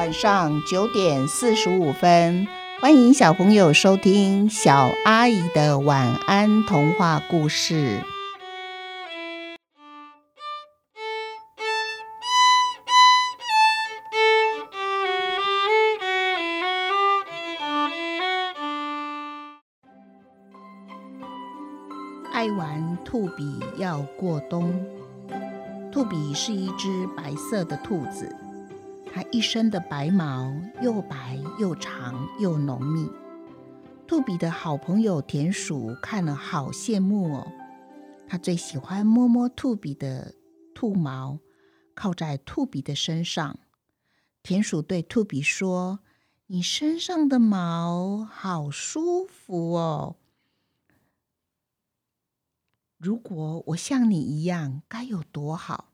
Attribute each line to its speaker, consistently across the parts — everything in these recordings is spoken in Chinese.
Speaker 1: 晚上九点四十五分，欢迎小朋友收听小阿姨的晚安童话故事。爱玩兔比要过冬。兔比是一只白色的兔子，它一身的白毛又白又长又浓密。兔比的好朋友田鼠看了好羡慕哦，它最喜欢摸摸兔比的兔毛，靠在兔比的身上。田鼠对兔比说：“你身上的毛好舒服哦。”如果我像你一样，该有多好！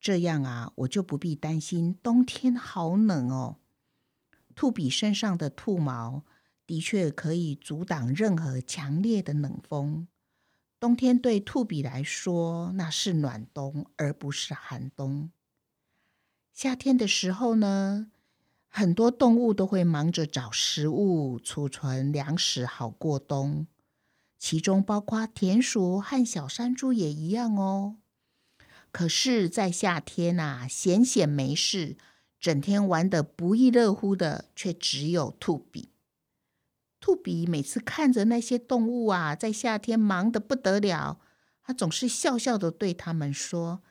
Speaker 1: 这样啊，我就不必担心冬天好冷哦。兔比身上的兔毛的确可以阻挡任何强烈的冷风。冬天对兔比来说，那是暖冬，而不是寒冬。夏天的时候呢，很多动物都会忙着找食物、储存粮食，好过冬。其中包括田鼠和小山猪也一样哦。可是，在夏天呐，闲闲没事，整天玩得不亦乐乎的，却只有兔比。兔比每次看着那些动物啊，在夏天忙得不得了，他总是笑笑的对他们说：“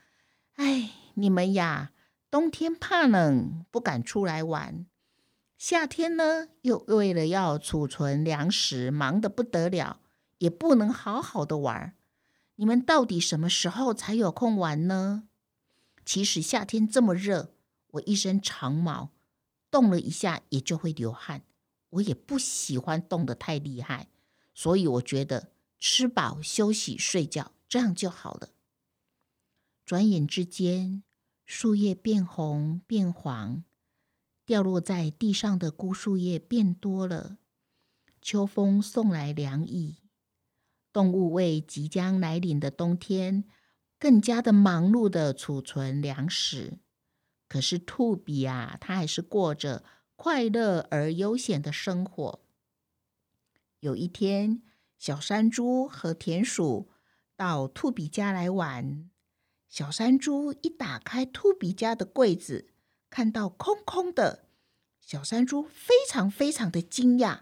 Speaker 1: 哎，你们呀，冬天怕冷，不敢出来玩；夏天呢，又为了要储存粮食，忙得不得了。”也不能好好的玩，你们到底什么时候才有空玩呢？其实夏天这么热，我一身长毛，动了一下也就会流汗，我也不喜欢动得太厉害，所以我觉得吃饱休息睡觉这样就好了。转眼之间，树叶变红变黄，掉落在地上的枯树叶变多了，秋风送来凉意。动物为即将来临的冬天更加的忙碌的储存粮食，可是兔比啊，它还是过着快乐而悠闲的生活。有一天，小山猪和田鼠到兔比家来玩。小山猪一打开兔比家的柜子，看到空空的，小山猪非常非常的惊讶。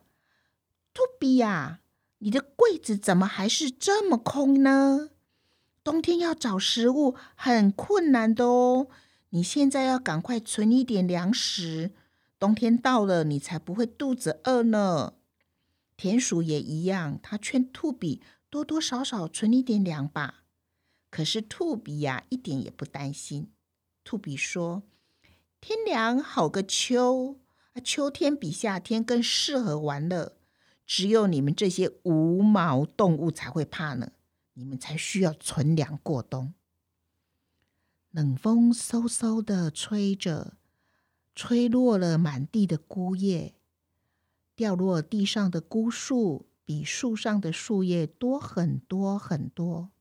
Speaker 1: 兔比呀！你的柜子怎么还是这么空呢？冬天要找食物很困难的哦。你现在要赶快存一点粮食，冬天到了你才不会肚子饿呢。田鼠也一样，他劝兔比多多少少存一点粮吧。可是兔比呀，一点也不担心。兔比说：“天凉好个秋！秋天比夏天更适合玩乐。”只有你们这些无毛动物才会怕呢，你们才需要存粮过冬。冷风嗖嗖的吹着，吹落了满地的枯叶，掉落地上的枯树比树上的树叶多很多很多。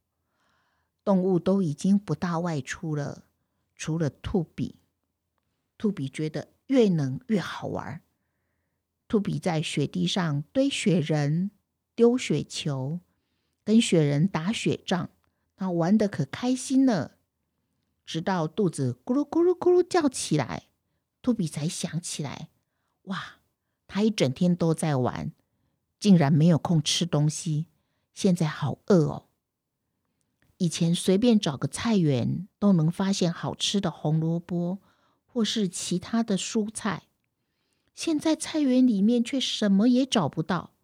Speaker 1: 动物都已经不大外出了，除了兔比。兔比觉得越冷越好玩。兔比在雪地上堆雪人、丢雪球，跟雪人打雪仗，他玩的可开心了。直到肚子咕噜咕噜咕噜叫起来，兔比才想起来：哇，他一整天都在玩，竟然没有空吃东西，现在好饿哦。以前随便找个菜园都能发现好吃的红萝卜，或是其他的蔬菜。现在菜园里面却什么也找不到，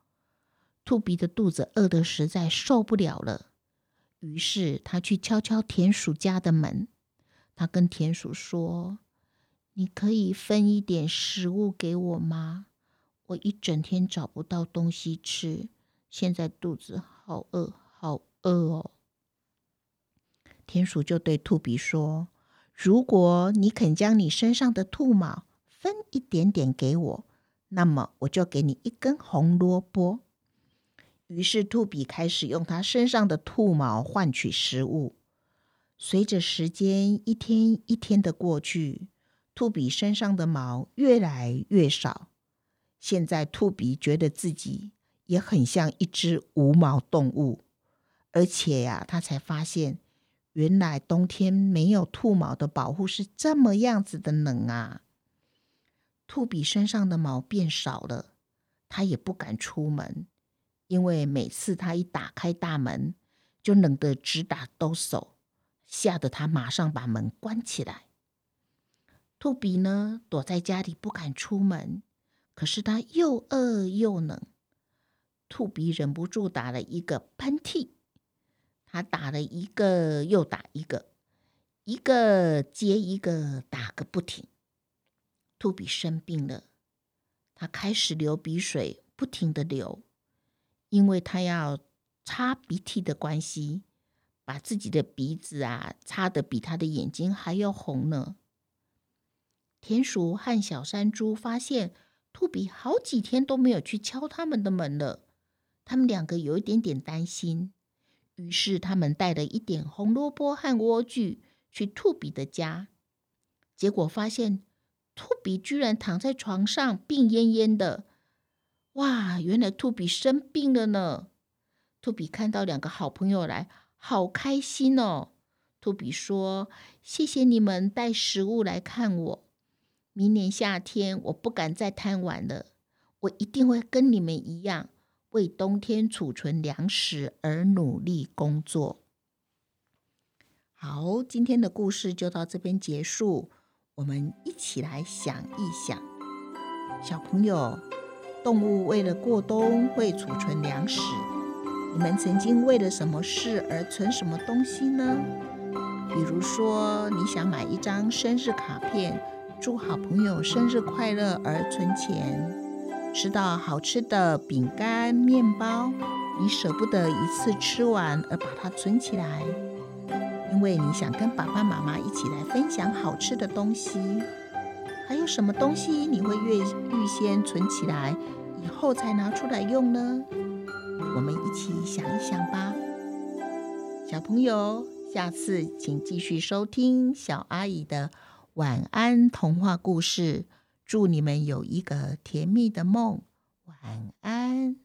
Speaker 1: 兔比的肚子饿得实在受不了了。于是他去敲敲田鼠家的门，他跟田鼠说：“你可以分一点食物给我吗？我一整天找不到东西吃，现在肚子好饿，好饿哦。”田鼠就对兔比说：“如果你肯将你身上的兔毛……”分一点点给我，那么我就给你一根红萝卜。于是兔比开始用它身上的兔毛换取食物。随着时间一天一天的过去，兔比身上的毛越来越少。现在，兔比觉得自己也很像一只无毛动物，而且呀，他才发现，原来冬天没有兔毛的保护是这么样子的冷啊！兔比身上的毛变少了，他也不敢出门，因为每次他一打开大门，就冷得直打哆嗦，吓得他马上把门关起来。兔比呢，躲在家里不敢出门。可是他又饿又冷，兔比忍不住打了一个喷嚏。他打了一个又打一个，一个接一个打个不停。兔比生病了，他开始流鼻水，不停的流，因为他要擦鼻涕的关系，把自己的鼻子啊擦得比他的眼睛还要红呢。田鼠和小山猪发现。兔比好几天都没有去敲他们的门了，他们两个有一点点担心，于是他们带了一点红萝卜和莴苣去兔比的家，结果发现兔比居然躺在床上病恹恹的。哇，原来兔比生病了呢！兔比看到两个好朋友来，好开心哦。兔比说：“谢谢你们带食物来看我。”明年夏天，我不敢再贪玩了。我一定会跟你们一样，为冬天储存粮食而努力工作。好，今天的故事就到这边结束。我们一起来想一想，小朋友，动物为了过冬会储存粮食。你们曾经为了什么事而存什么东西呢？比如说，你想买一张生日卡片。祝好朋友生日快乐而存钱，吃到好吃的饼干、面包，你舍不得一次吃完而把它存起来，因为你想跟爸爸妈妈一起来分享好吃的东西。还有什么东西你会预预先存起来，以后才拿出来用呢？我们一起想一想吧。小朋友，下次请继续收听小阿姨的。晚安，童话故事。祝你们有一个甜蜜的梦。晚安。